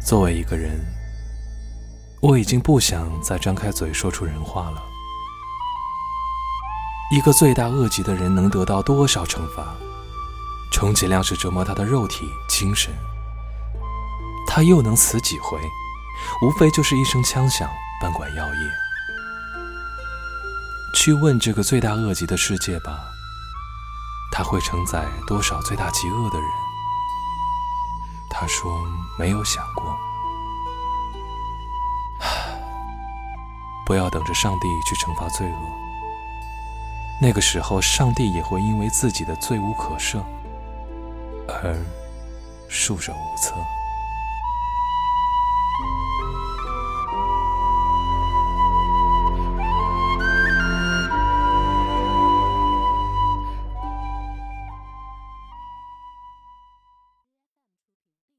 作为一个人，我已经不想再张开嘴说出人话了。一个罪大恶极的人能得到多少惩罚？充其量是折磨他的肉体、精神。他又能死几回？无非就是一声枪响，半管药业。去问这个罪大恶极的世界吧，他会承载多少罪大极恶的人？他说没有想过。不要等着上帝去惩罚罪恶，那个时候上帝也会因为自己的罪无可赦而束手无策。